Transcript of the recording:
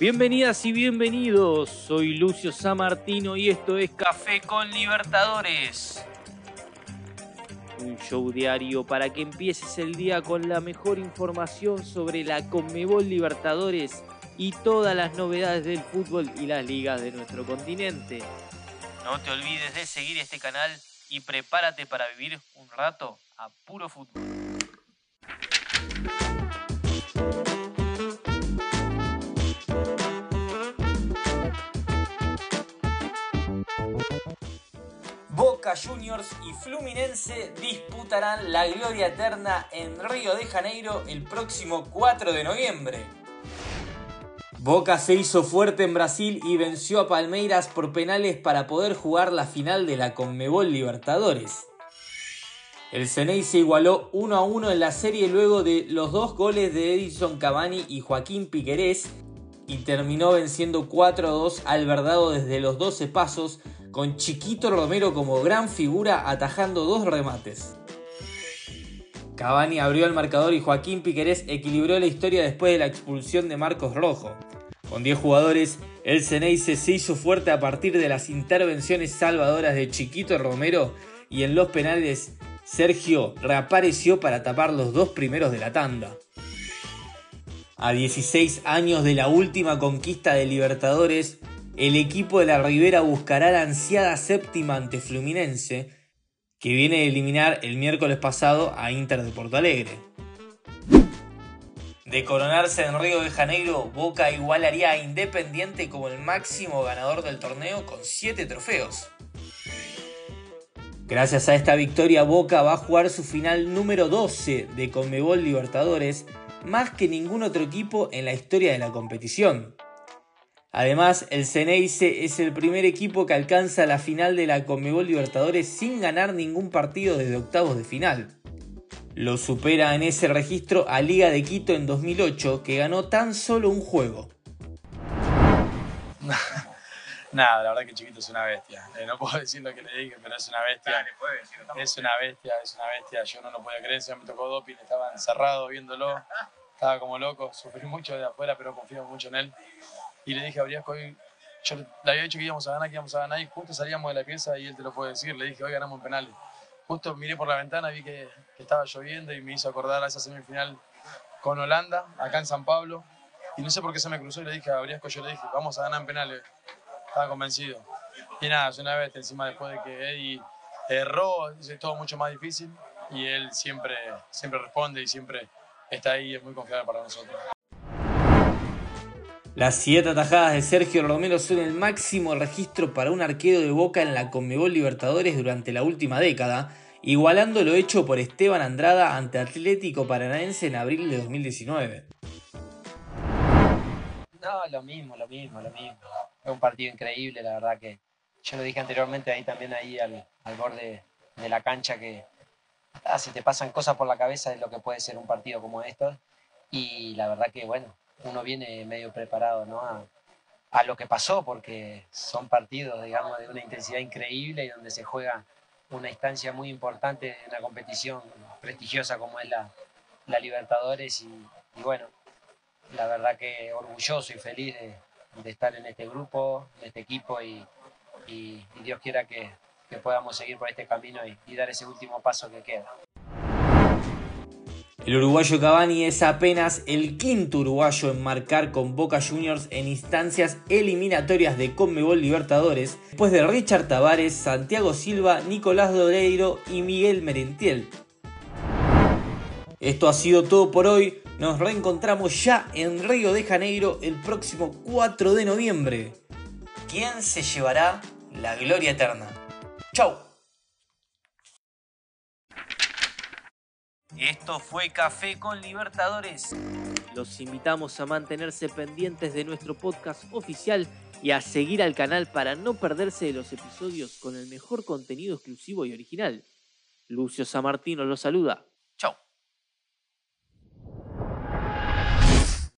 Bienvenidas y bienvenidos, soy Lucio Samartino y esto es Café con Libertadores. Un show diario para que empieces el día con la mejor información sobre la Conmebol Libertadores y todas las novedades del fútbol y las ligas de nuestro continente. No te olvides de seguir este canal y prepárate para vivir un rato a puro fútbol. Juniors y Fluminense disputarán la gloria eterna en Río de Janeiro el próximo 4 de noviembre. Boca se hizo fuerte en Brasil y venció a Palmeiras por penales para poder jugar la final de la Conmebol Libertadores. El Ceney se igualó 1 a 1 en la serie luego de los dos goles de Edison Cavani y Joaquín Piquerés y terminó venciendo 4 a 2 al Verdado desde los 12 pasos con Chiquito Romero como gran figura atajando dos remates. Cavani abrió el marcador y Joaquín Piquerés equilibró la historia después de la expulsión de Marcos Rojo. Con 10 jugadores, el Ceneice se hizo fuerte a partir de las intervenciones salvadoras de Chiquito Romero y en los penales Sergio reapareció para tapar los dos primeros de la tanda. A 16 años de la última conquista de Libertadores, el equipo de la Ribera buscará la ansiada séptima ante Fluminense, que viene de eliminar el miércoles pasado a Inter de Porto Alegre. De coronarse en Río de Janeiro, Boca igualaría a Independiente como el máximo ganador del torneo con 7 trofeos. Gracias a esta victoria, Boca va a jugar su final número 12 de Conmebol Libertadores, más que ningún otro equipo en la historia de la competición. Además, el Ceneice es el primer equipo que alcanza la final de la Conmebol Libertadores sin ganar ningún partido desde octavos de final. Lo supera en ese registro a Liga de Quito en 2008, que ganó tan solo un juego. Nada, la verdad que Chiquito es una bestia. Eh, no puedo decir lo que le dije, pero es una bestia. Es una bestia, es una bestia. Yo no lo podía creer, se me tocó doping, estaba encerrado viéndolo. Estaba como loco, sufrí mucho de afuera, pero confío mucho en él. Y le dije a Briasco, hoy, yo le había dicho que íbamos a ganar, que íbamos a ganar, y justo salíamos de la pieza y él te lo puede decir. Le dije, hoy ganamos en penales. Justo miré por la ventana, vi que, que estaba lloviendo y me hizo acordar a esa semifinal con Holanda, acá en San Pablo. Y no sé por qué se me cruzó y le dije a Briasco, yo le dije, vamos a ganar en penales estaba convencido. Y nada, una vez encima después de que Eddie erró, es todo mucho más difícil y él siempre, siempre responde y siempre está ahí y es muy confiable para nosotros. Las siete atajadas de Sergio Romero son el máximo registro para un arquero de Boca en la Conmebol Libertadores durante la última década, igualando lo hecho por Esteban Andrada ante Atlético Paranaense en abril de 2019. No, lo mismo, lo mismo, lo mismo. Fue un partido increíble, la verdad que yo lo dije anteriormente ahí también ahí al, borde de la cancha que ah, se te pasan cosas por la cabeza de lo que puede ser un partido como estos y la verdad que bueno, uno viene medio preparado ¿no? a, lo que pasó porque son partidos digamos de una intensidad increíble y donde se juega una instancia muy importante en una competición prestigiosa como es la, Libertadores y, bueno, la verdad que orgulloso y feliz de, estar en este grupo, en este equipo y, y, Dios quiera que, podamos seguir por este camino y dar ese último paso que queda. El uruguayo Cavani es apenas el quinto uruguayo en marcar con Boca Juniors en instancias eliminatorias de Conmebol Libertadores, después de Richard Tavares, Santiago Silva, Nicolás Doreiro y Miguel Merentiel. Esto ha sido todo por hoy. Nos reencontramos ya en Río de Janeiro el próximo 4 de noviembre. ¿Quién se llevará la gloria eterna? ¡Chau! Esto fue Café con Libertadores. Los invitamos a mantenerse pendientes de nuestro podcast oficial y a seguir al canal para no perderse de los episodios con el mejor contenido exclusivo y original. Lucio Samartino los saluda.